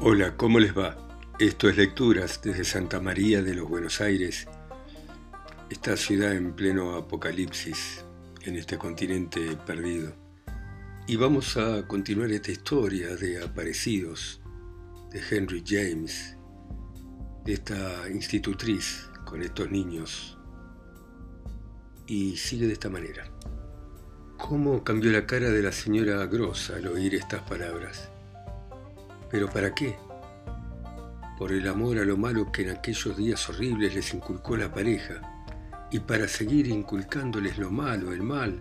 Hola, ¿cómo les va? Esto es Lecturas desde Santa María de los Buenos Aires, esta ciudad en pleno apocalipsis, en este continente perdido. Y vamos a continuar esta historia de aparecidos de Henry James, de esta institutriz con estos niños. Y sigue de esta manera. ¿Cómo cambió la cara de la señora Gross al oír estas palabras? ¿Pero para qué? Por el amor a lo malo que en aquellos días horribles les inculcó la pareja, y para seguir inculcándoles lo malo, el mal,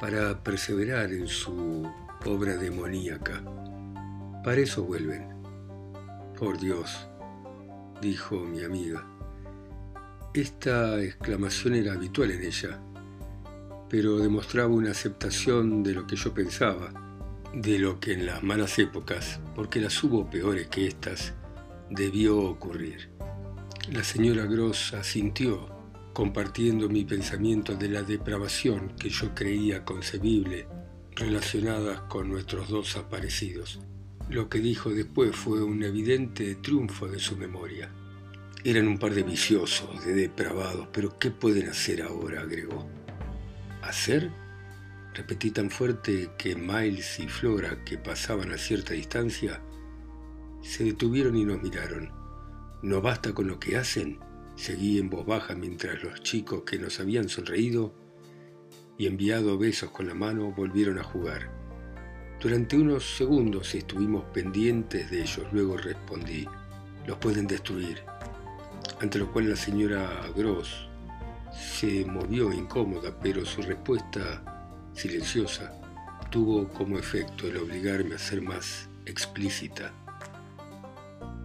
para perseverar en su obra demoníaca. Para eso vuelven. Por Dios, dijo mi amiga. Esta exclamación era habitual en ella, pero demostraba una aceptación de lo que yo pensaba de lo que en las malas épocas, porque las hubo peores que estas, debió ocurrir. La señora Gross asintió, compartiendo mi pensamiento de la depravación que yo creía concebible relacionadas con nuestros dos aparecidos. Lo que dijo después fue un evidente triunfo de su memoria. Eran un par de viciosos, de depravados, pero ¿qué pueden hacer ahora? agregó. ¿Hacer? Repetí tan fuerte que Miles y Flora, que pasaban a cierta distancia, se detuvieron y nos miraron. ¿No basta con lo que hacen? Seguí en voz baja mientras los chicos que nos habían sonreído y enviado besos con la mano volvieron a jugar. Durante unos segundos estuvimos pendientes de ellos, luego respondí, los pueden destruir. Ante lo cual la señora Gross se movió incómoda, pero su respuesta silenciosa, tuvo como efecto el obligarme a ser más explícita.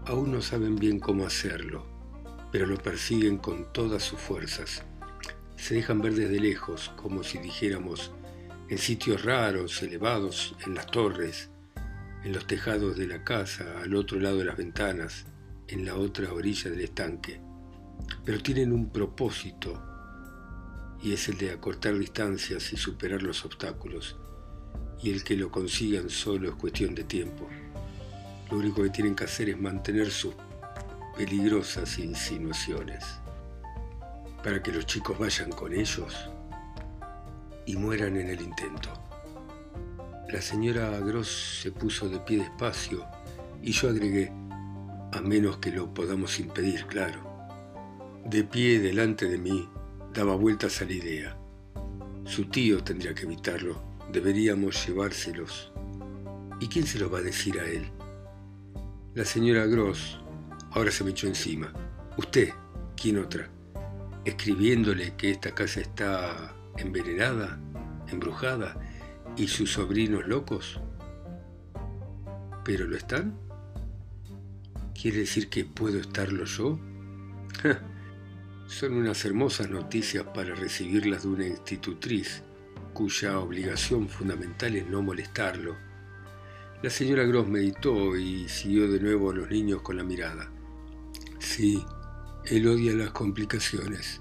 Aún no saben bien cómo hacerlo, pero lo persiguen con todas sus fuerzas. Se dejan ver desde lejos, como si dijéramos, en sitios raros, elevados, en las torres, en los tejados de la casa, al otro lado de las ventanas, en la otra orilla del estanque. Pero tienen un propósito y es el de acortar distancias y superar los obstáculos, y el que lo consigan solo es cuestión de tiempo. Lo único que tienen que hacer es mantener sus peligrosas insinuaciones, para que los chicos vayan con ellos y mueran en el intento. La señora Gross se puso de pie despacio y yo agregué, a menos que lo podamos impedir, claro. De pie delante de mí, daba vueltas a la idea. Su tío tendría que evitarlo, deberíamos llevárselos. ¿Y quién se lo va a decir a él? La señora Gross ahora se me echó encima. Usted, ¿quién otra? Escribiéndole que esta casa está envenenada, embrujada, y sus sobrinos locos. ¿Pero lo están? ¿Quiere decir que puedo estarlo yo? Son unas hermosas noticias para recibirlas de una institutriz cuya obligación fundamental es no molestarlo. La señora Gross meditó y siguió de nuevo a los niños con la mirada. Sí, él odia las complicaciones.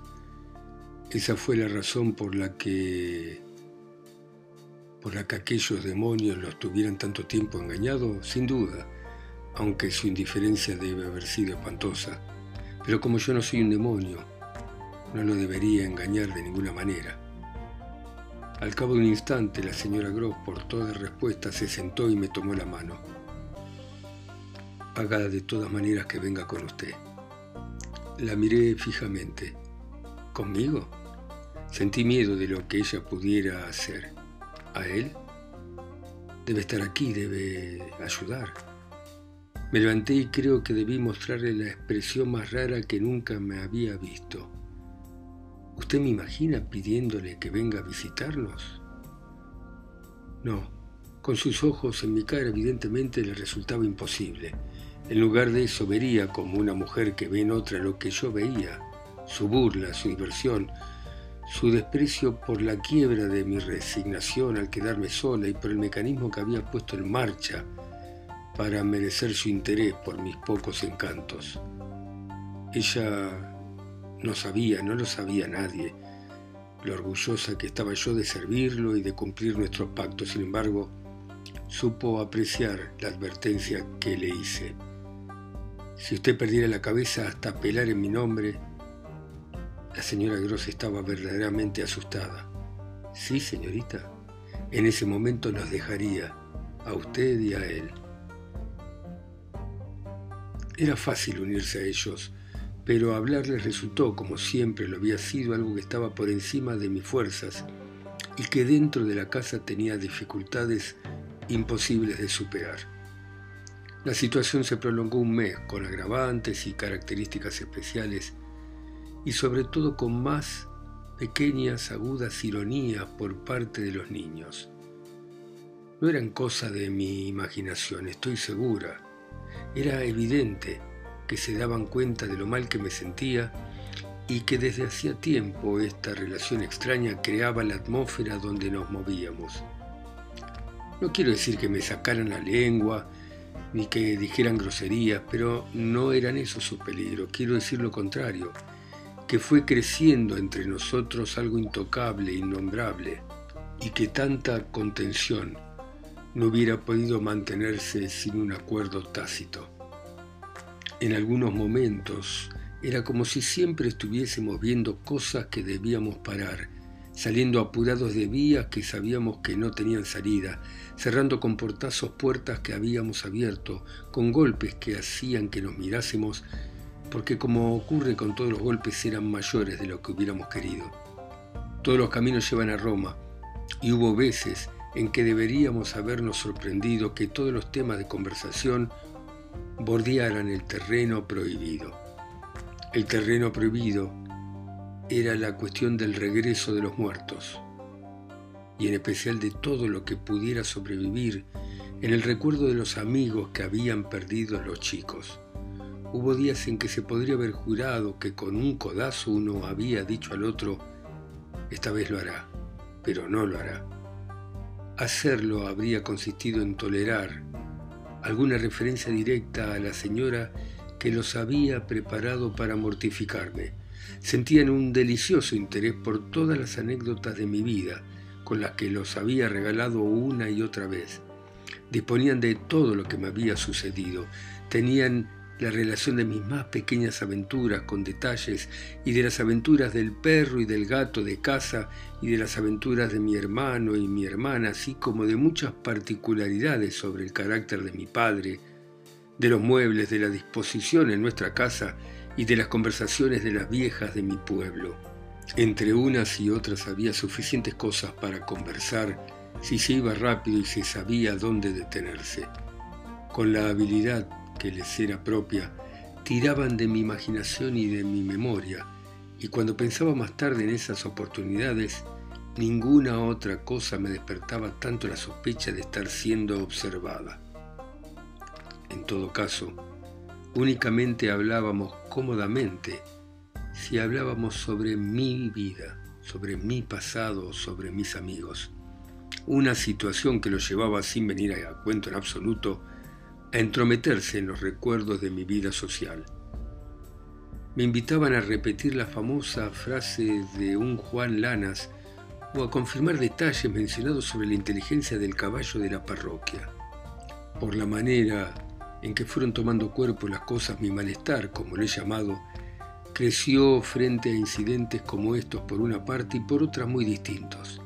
Esa fue la razón por la que por la que aquellos demonios los tuvieran tanto tiempo engañado, sin duda, aunque su indiferencia debe haber sido espantosa. Pero como yo no soy un demonio, no lo debería engañar de ninguna manera. Al cabo de un instante, la señora Gross, por toda respuesta, se sentó y me tomó la mano. Haga de todas maneras que venga con usted. La miré fijamente. ¿Conmigo? Sentí miedo de lo que ella pudiera hacer. ¿A él? Debe estar aquí, debe ayudar. Me levanté y creo que debí mostrarle la expresión más rara que nunca me había visto. ¿Usted me imagina pidiéndole que venga a visitarnos? No, con sus ojos en mi cara evidentemente le resultaba imposible. En lugar de eso vería como una mujer que ve en otra lo que yo veía, su burla, su diversión, su desprecio por la quiebra de mi resignación al quedarme sola y por el mecanismo que había puesto en marcha para merecer su interés por mis pocos encantos. Ella no sabía, no lo sabía nadie, lo orgullosa que estaba yo de servirlo y de cumplir nuestro pacto. Sin embargo, supo apreciar la advertencia que le hice. Si usted perdiera la cabeza hasta pelar en mi nombre, la señora Gross estaba verdaderamente asustada. Sí, señorita. En ese momento nos dejaría, a usted y a él. Era fácil unirse a ellos, pero hablarles resultó, como siempre lo había sido, algo que estaba por encima de mis fuerzas y que dentro de la casa tenía dificultades imposibles de superar. La situación se prolongó un mes con agravantes y características especiales y sobre todo con más pequeñas agudas ironías por parte de los niños. No eran cosa de mi imaginación, estoy segura. Era evidente que se daban cuenta de lo mal que me sentía y que desde hacía tiempo esta relación extraña creaba la atmósfera donde nos movíamos. No quiero decir que me sacaran la lengua ni que dijeran groserías, pero no eran esos sus peligros, quiero decir lo contrario, que fue creciendo entre nosotros algo intocable, innombrable, y que tanta contención no hubiera podido mantenerse sin un acuerdo tácito. En algunos momentos era como si siempre estuviésemos viendo cosas que debíamos parar, saliendo apurados de vías que sabíamos que no tenían salida, cerrando con portazos puertas que habíamos abierto, con golpes que hacían que nos mirásemos, porque como ocurre con todos los golpes eran mayores de lo que hubiéramos querido. Todos los caminos llevan a Roma, y hubo veces en que deberíamos habernos sorprendido que todos los temas de conversación bordearan el terreno prohibido. El terreno prohibido era la cuestión del regreso de los muertos, y en especial de todo lo que pudiera sobrevivir en el recuerdo de los amigos que habían perdido los chicos. Hubo días en que se podría haber jurado que con un codazo uno había dicho al otro, esta vez lo hará, pero no lo hará. Hacerlo habría consistido en tolerar alguna referencia directa a la señora que los había preparado para mortificarme. Sentían un delicioso interés por todas las anécdotas de mi vida, con las que los había regalado una y otra vez. Disponían de todo lo que me había sucedido. Tenían la relación de mis más pequeñas aventuras con detalles y de las aventuras del perro y del gato de casa y de las aventuras de mi hermano y mi hermana, así como de muchas particularidades sobre el carácter de mi padre, de los muebles, de la disposición en nuestra casa y de las conversaciones de las viejas de mi pueblo. Entre unas y otras había suficientes cosas para conversar si se iba rápido y se sabía dónde detenerse. Con la habilidad que les era propia, tiraban de mi imaginación y de mi memoria, y cuando pensaba más tarde en esas oportunidades, ninguna otra cosa me despertaba tanto la sospecha de estar siendo observada. En todo caso, únicamente hablábamos cómodamente si hablábamos sobre mi vida, sobre mi pasado, sobre mis amigos. Una situación que lo llevaba sin venir a cuento en absoluto a entrometerse en los recuerdos de mi vida social. Me invitaban a repetir la famosa frase de un Juan Lanas o a confirmar detalles mencionados sobre la inteligencia del caballo de la parroquia. Por la manera en que fueron tomando cuerpo las cosas, mi malestar, como lo he llamado, creció frente a incidentes como estos por una parte y por otra muy distintos.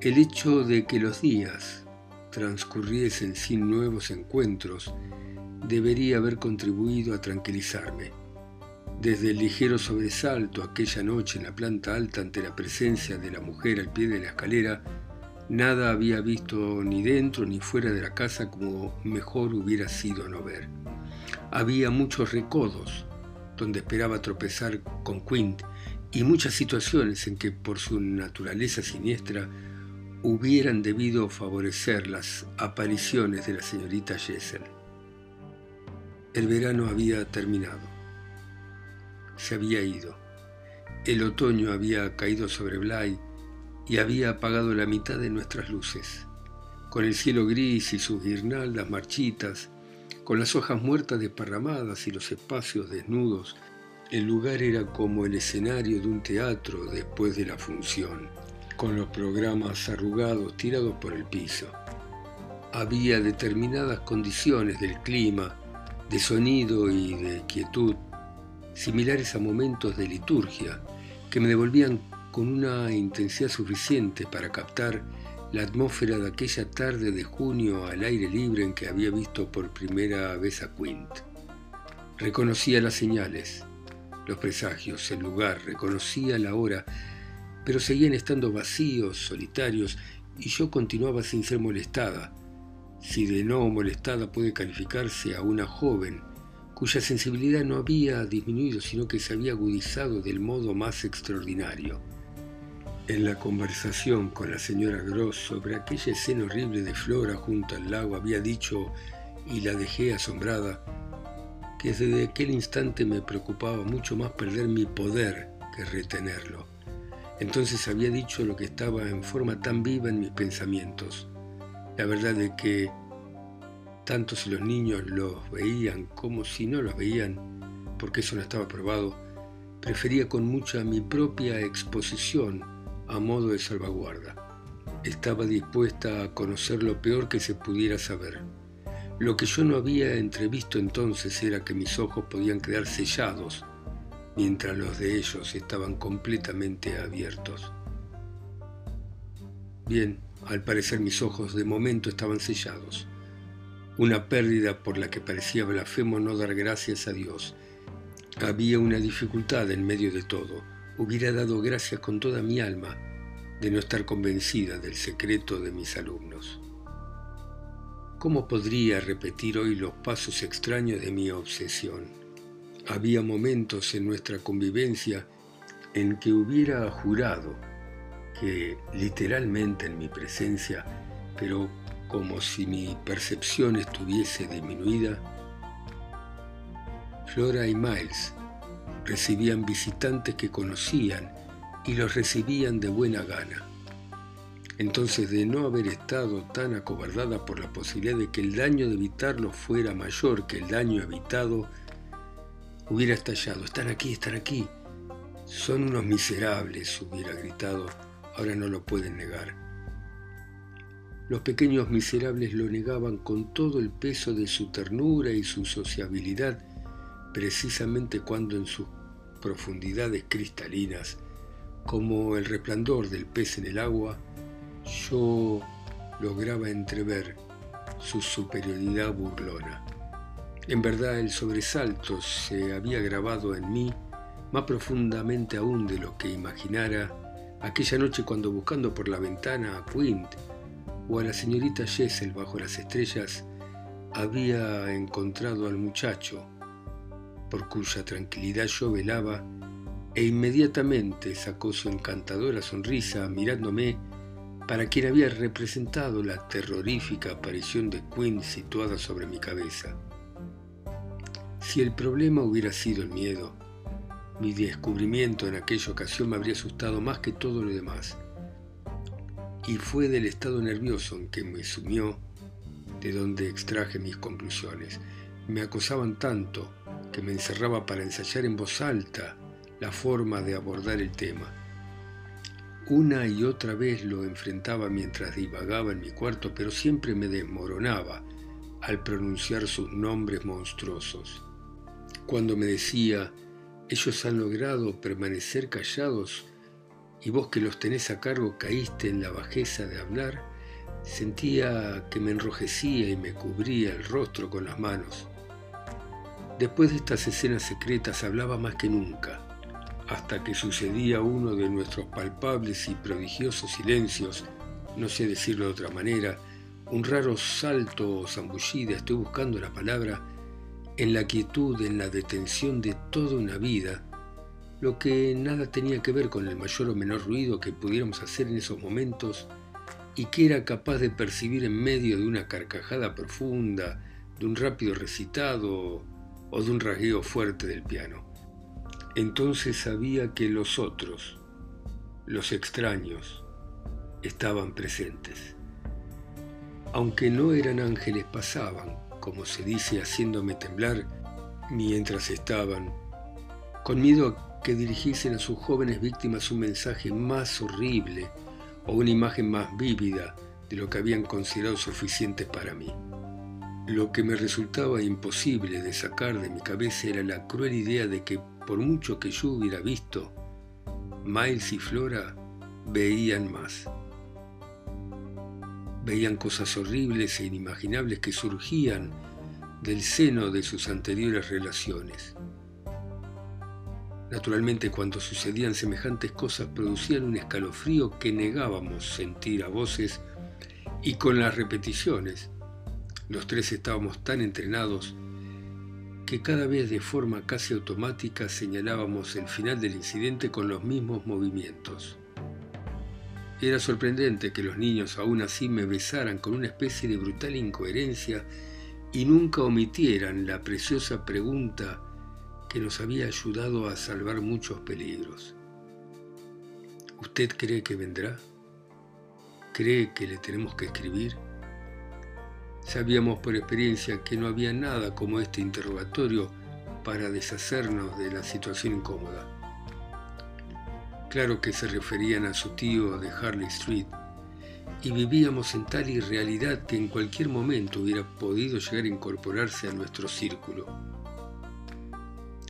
El hecho de que los días, transcurriesen sin nuevos encuentros, debería haber contribuido a tranquilizarme. Desde el ligero sobresalto aquella noche en la planta alta ante la presencia de la mujer al pie de la escalera, nada había visto ni dentro ni fuera de la casa como mejor hubiera sido no ver. Había muchos recodos donde esperaba tropezar con Quint y muchas situaciones en que por su naturaleza siniestra hubieran debido favorecer las apariciones de la señorita Jessel. El verano había terminado. Se había ido. El otoño había caído sobre Bly y había apagado la mitad de nuestras luces. Con el cielo gris y sus guirnaldas marchitas, con las hojas muertas desparramadas y los espacios desnudos, el lugar era como el escenario de un teatro después de la función con los programas arrugados tirados por el piso. Había determinadas condiciones del clima de sonido y de quietud, similares a momentos de liturgia, que me devolvían con una intensidad suficiente para captar la atmósfera de aquella tarde de junio al aire libre en que había visto por primera vez a Quint. Reconocía las señales, los presagios, el lugar, reconocía la hora, pero seguían estando vacíos, solitarios, y yo continuaba sin ser molestada, si de no molestada puede calificarse a una joven cuya sensibilidad no había disminuido, sino que se había agudizado del modo más extraordinario. En la conversación con la señora Gross sobre aquella escena horrible de Flora junto al lago había dicho, y la dejé asombrada, que desde aquel instante me preocupaba mucho más perder mi poder que retenerlo. Entonces había dicho lo que estaba en forma tan viva en mis pensamientos. La verdad es que tanto si los niños los veían como si no los veían, porque eso no estaba probado, prefería con mucha mi propia exposición a modo de salvaguarda. Estaba dispuesta a conocer lo peor que se pudiera saber. Lo que yo no había entrevisto entonces era que mis ojos podían quedar sellados, mientras los de ellos estaban completamente abiertos. Bien, al parecer mis ojos de momento estaban sellados una pérdida por la que parecía blasfemo no dar gracias a Dios. Había una dificultad en medio de todo. Hubiera dado gracias con toda mi alma de no estar convencida del secreto de mis alumnos. ¿Cómo podría repetir hoy los pasos extraños de mi obsesión? Había momentos en nuestra convivencia en que hubiera jurado que literalmente en mi presencia, pero como si mi percepción estuviese disminuida, Flora y Miles recibían visitantes que conocían y los recibían de buena gana. Entonces, de no haber estado tan acobardada por la posibilidad de que el daño de evitarlo fuera mayor que el daño evitado, hubiera estallado. Están aquí, están aquí. Son unos miserables, hubiera gritado. Ahora no lo pueden negar. Los pequeños miserables lo negaban con todo el peso de su ternura y su sociabilidad, precisamente cuando en sus profundidades cristalinas, como el resplandor del pez en el agua, yo lograba entrever su superioridad burlona. En verdad el sobresalto se había grabado en mí más profundamente aún de lo que imaginara aquella noche cuando buscando por la ventana a Quint o a la señorita Jessel bajo las estrellas, había encontrado al muchacho, por cuya tranquilidad yo velaba, e inmediatamente sacó su encantadora sonrisa mirándome para quien había representado la terrorífica aparición de Quinn situada sobre mi cabeza. Si el problema hubiera sido el miedo, mi descubrimiento en aquella ocasión me habría asustado más que todo lo demás y fue del estado nervioso en que me sumió de donde extraje mis conclusiones. Me acosaban tanto que me encerraba para ensayar en voz alta la forma de abordar el tema. Una y otra vez lo enfrentaba mientras divagaba en mi cuarto, pero siempre me desmoronaba al pronunciar sus nombres monstruosos. Cuando me decía, ellos han logrado permanecer callados y vos que los tenés a cargo caíste en la bajeza de hablar, sentía que me enrojecía y me cubría el rostro con las manos. Después de estas escenas secretas hablaba más que nunca, hasta que sucedía uno de nuestros palpables y prodigiosos silencios, no sé decirlo de otra manera, un raro salto o zambullida, estoy buscando la palabra, en la quietud, en la detención de toda una vida, lo que nada tenía que ver con el mayor o menor ruido que pudiéramos hacer en esos momentos y que era capaz de percibir en medio de una carcajada profunda, de un rápido recitado o de un rasgueo fuerte del piano. Entonces sabía que los otros, los extraños, estaban presentes. Aunque no eran ángeles, pasaban, como se dice, haciéndome temblar mientras estaban, con miedo que dirigiesen a sus jóvenes víctimas un mensaje más horrible o una imagen más vívida de lo que habían considerado suficiente para mí. Lo que me resultaba imposible de sacar de mi cabeza era la cruel idea de que por mucho que yo hubiera visto, Miles y Flora veían más. Veían cosas horribles e inimaginables que surgían del seno de sus anteriores relaciones. Naturalmente cuando sucedían semejantes cosas producían un escalofrío que negábamos sentir a voces y con las repeticiones. Los tres estábamos tan entrenados que cada vez de forma casi automática señalábamos el final del incidente con los mismos movimientos. Era sorprendente que los niños aún así me besaran con una especie de brutal incoherencia y nunca omitieran la preciosa pregunta que nos había ayudado a salvar muchos peligros. ¿Usted cree que vendrá? ¿Cree que le tenemos que escribir? Sabíamos por experiencia que no había nada como este interrogatorio para deshacernos de la situación incómoda. Claro que se referían a su tío de Harley Street, y vivíamos en tal irrealidad que en cualquier momento hubiera podido llegar a incorporarse a nuestro círculo.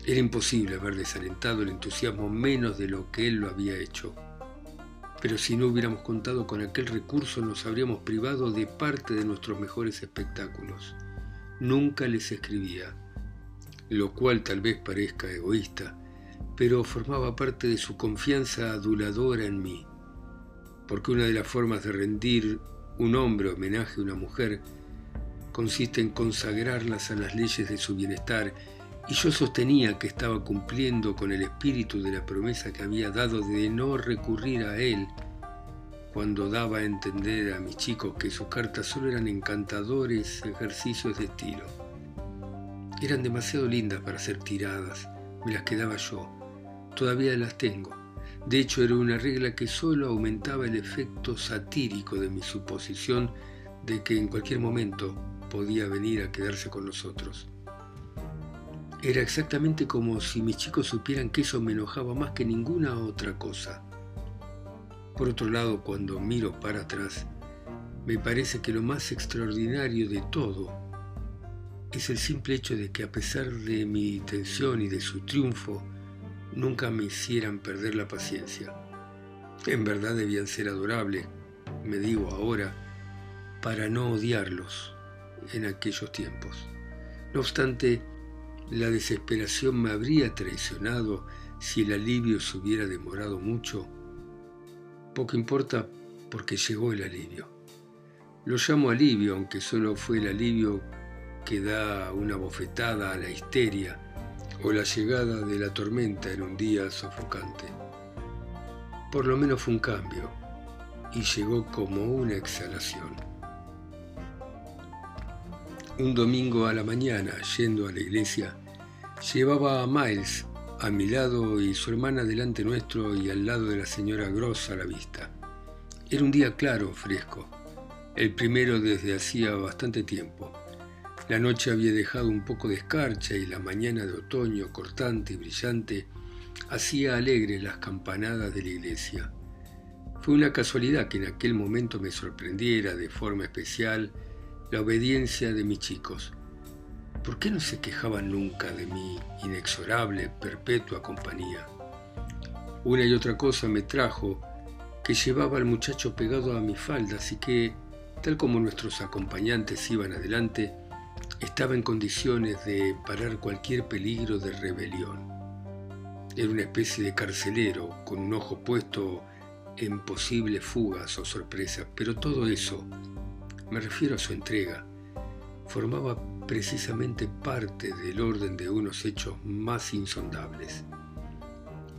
Era imposible haber desalentado el entusiasmo menos de lo que él lo había hecho. Pero si no hubiéramos contado con aquel recurso nos habríamos privado de parte de nuestros mejores espectáculos. Nunca les escribía, lo cual tal vez parezca egoísta, pero formaba parte de su confianza aduladora en mí, porque una de las formas de rendir un hombre homenaje a una mujer consiste en consagrarlas a las leyes de su bienestar y yo sostenía que estaba cumpliendo con el espíritu de la promesa que había dado de no recurrir a él cuando daba a entender a mis chicos que sus cartas solo eran encantadores ejercicios de estilo. Eran demasiado lindas para ser tiradas, me las quedaba yo. Todavía las tengo. De hecho, era una regla que solo aumentaba el efecto satírico de mi suposición de que en cualquier momento podía venir a quedarse con nosotros. Era exactamente como si mis chicos supieran que eso me enojaba más que ninguna otra cosa. Por otro lado, cuando miro para atrás, me parece que lo más extraordinario de todo es el simple hecho de que a pesar de mi tensión y de su triunfo, nunca me hicieran perder la paciencia. En verdad debían ser adorables, me digo ahora, para no odiarlos en aquellos tiempos. No obstante, la desesperación me habría traicionado si el alivio se hubiera demorado mucho. Poco importa porque llegó el alivio. Lo llamo alivio, aunque solo fue el alivio que da una bofetada a la histeria o la llegada de la tormenta en un día sofocante. Por lo menos fue un cambio y llegó como una exhalación. Un domingo a la mañana, yendo a la iglesia, llevaba a Miles a mi lado y su hermana delante nuestro y al lado de la señora Gross a la vista. Era un día claro, fresco, el primero desde hacía bastante tiempo. La noche había dejado un poco de escarcha y la mañana de otoño, cortante y brillante, hacía alegres las campanadas de la iglesia. Fue una casualidad que en aquel momento me sorprendiera de forma especial la obediencia de mis chicos. ¿Por qué no se quejaban nunca de mi inexorable, perpetua compañía? Una y otra cosa me trajo que llevaba al muchacho pegado a mi falda, así que, tal como nuestros acompañantes iban adelante, estaba en condiciones de parar cualquier peligro de rebelión. Era una especie de carcelero con un ojo puesto en posibles fugas o sorpresas, pero todo eso me refiero a su entrega, formaba precisamente parte del orden de unos hechos más insondables.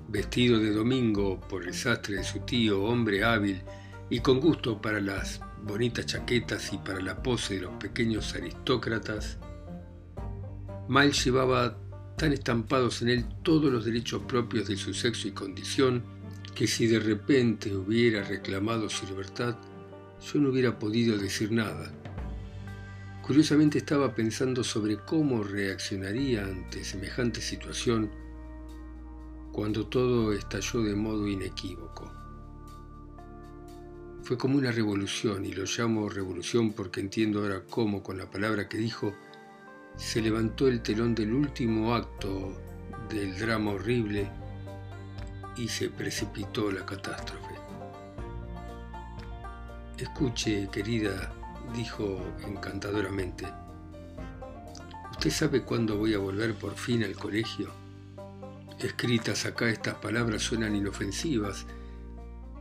Vestido de domingo por el sastre de su tío, hombre hábil y con gusto para las bonitas chaquetas y para la pose de los pequeños aristócratas, Miles llevaba tan estampados en él todos los derechos propios de su sexo y condición que si de repente hubiera reclamado su libertad, yo no hubiera podido decir nada. Curiosamente estaba pensando sobre cómo reaccionaría ante semejante situación cuando todo estalló de modo inequívoco. Fue como una revolución, y lo llamo revolución porque entiendo ahora cómo, con la palabra que dijo, se levantó el telón del último acto del drama horrible y se precipitó la catástrofe. Escuche, querida, dijo encantadoramente, ¿usted sabe cuándo voy a volver por fin al colegio? Escritas acá estas palabras suenan inofensivas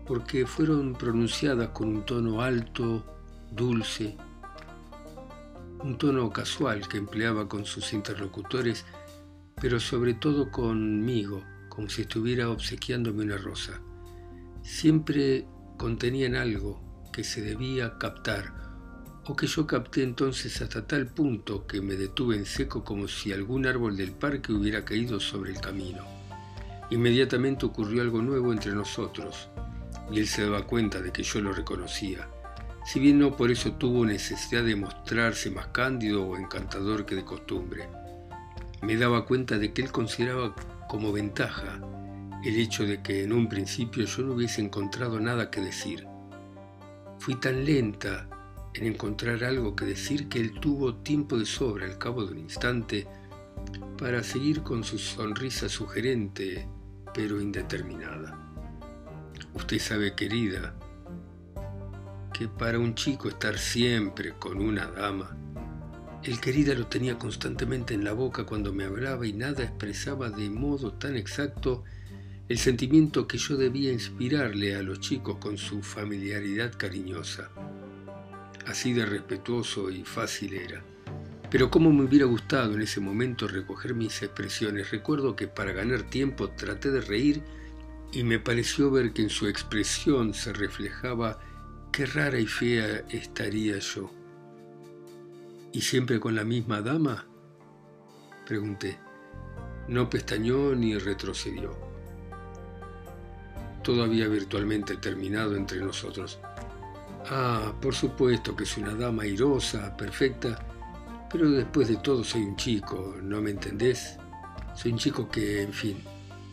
porque fueron pronunciadas con un tono alto, dulce, un tono casual que empleaba con sus interlocutores, pero sobre todo conmigo, como si estuviera obsequiándome una rosa. Siempre contenían algo que se debía captar, o que yo capté entonces hasta tal punto que me detuve en seco como si algún árbol del parque hubiera caído sobre el camino. Inmediatamente ocurrió algo nuevo entre nosotros, y él se daba cuenta de que yo lo reconocía si bien no por eso tuvo necesidad de mostrarse más cándido o encantador que de costumbre. Me daba cuenta de que él consideraba como ventaja el hecho de que en un principio yo no hubiese encontrado nada que decir. Fui tan lenta en encontrar algo que decir que él tuvo tiempo de sobra al cabo de un instante para seguir con su sonrisa sugerente pero indeterminada. Usted sabe, querida, que para un chico estar siempre con una dama, el querida lo tenía constantemente en la boca cuando me hablaba y nada expresaba de modo tan exacto el sentimiento que yo debía inspirarle a los chicos con su familiaridad cariñosa. Así de respetuoso y fácil era. Pero cómo me hubiera gustado en ese momento recoger mis expresiones. Recuerdo que para ganar tiempo traté de reír y me pareció ver que en su expresión se reflejaba qué rara y fea estaría yo. ¿Y siempre con la misma dama? Pregunté. No pestañó ni retrocedió. Todo había virtualmente terminado entre nosotros. Ah, por supuesto que es una dama airosa, perfecta, pero después de todo soy un chico, ¿no me entendés? Soy un chico que, en fin,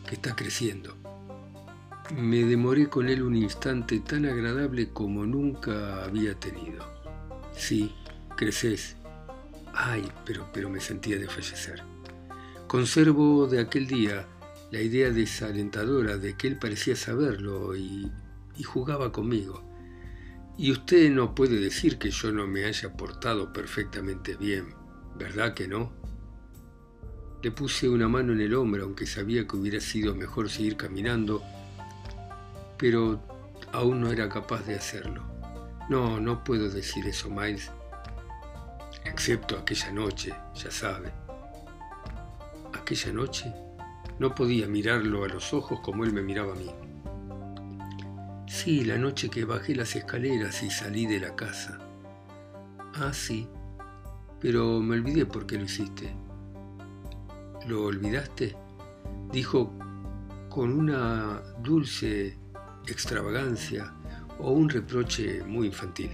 que está creciendo. Me demoré con él un instante tan agradable como nunca había tenido. Sí, creces. Ay, pero, pero me sentía de fallecer. Conservo de aquel día la idea desalentadora de que él parecía saberlo y, y jugaba conmigo. Y usted no puede decir que yo no me haya portado perfectamente bien, ¿verdad que no? Le puse una mano en el hombro, aunque sabía que hubiera sido mejor seguir caminando pero aún no era capaz de hacerlo. No, no puedo decir eso, Miles, excepto aquella noche, ya sabe. Aquella noche no podía mirarlo a los ojos como él me miraba a mí. Sí, la noche que bajé las escaleras y salí de la casa. Ah, sí, pero me olvidé por qué lo hiciste. ¿Lo olvidaste? Dijo con una dulce extravagancia o un reproche muy infantil.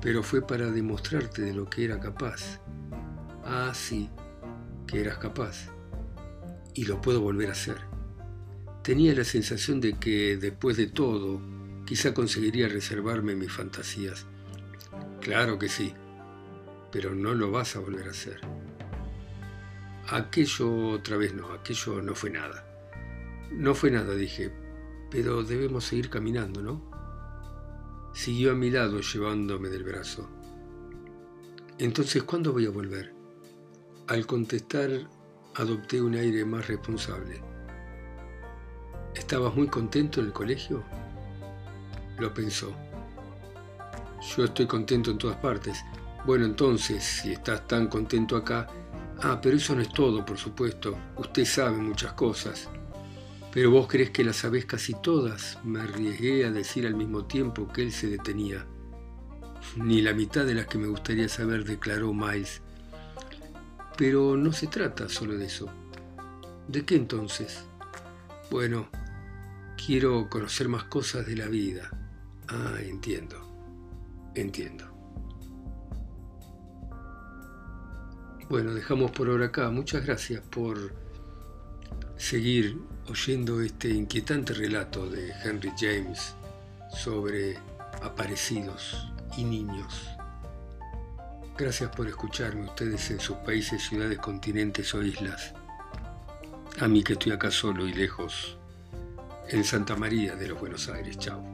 Pero fue para demostrarte de lo que era capaz. Ah, sí, que eras capaz. Y lo puedo volver a hacer. Tenía la sensación de que, después de todo, quizá conseguiría reservarme mis fantasías. Claro que sí, pero no lo vas a volver a hacer. Aquello otra vez no, aquello no fue nada. No fue nada, dije, pero debemos seguir caminando, ¿no? Siguió a mi lado llevándome del brazo. Entonces, ¿cuándo voy a volver? Al contestar, adopté un aire más responsable. ¿Estabas muy contento en el colegio? Lo pensó. Yo estoy contento en todas partes. Bueno, entonces, si estás tan contento acá... Ah, pero eso no es todo, por supuesto. Usted sabe muchas cosas. Pero vos crees que las sabés casi todas, me arriesgué a decir al mismo tiempo que él se detenía. Ni la mitad de las que me gustaría saber, declaró Miles. Pero no se trata solo de eso. ¿De qué entonces? Bueno, quiero conocer más cosas de la vida. Ah, entiendo. Entiendo. Bueno, dejamos por ahora acá. Muchas gracias por seguir oyendo este inquietante relato de Henry James sobre aparecidos y niños. Gracias por escucharme ustedes en sus países, ciudades, continentes o islas. A mí que estoy acá solo y lejos, en Santa María de los Buenos Aires. Chao.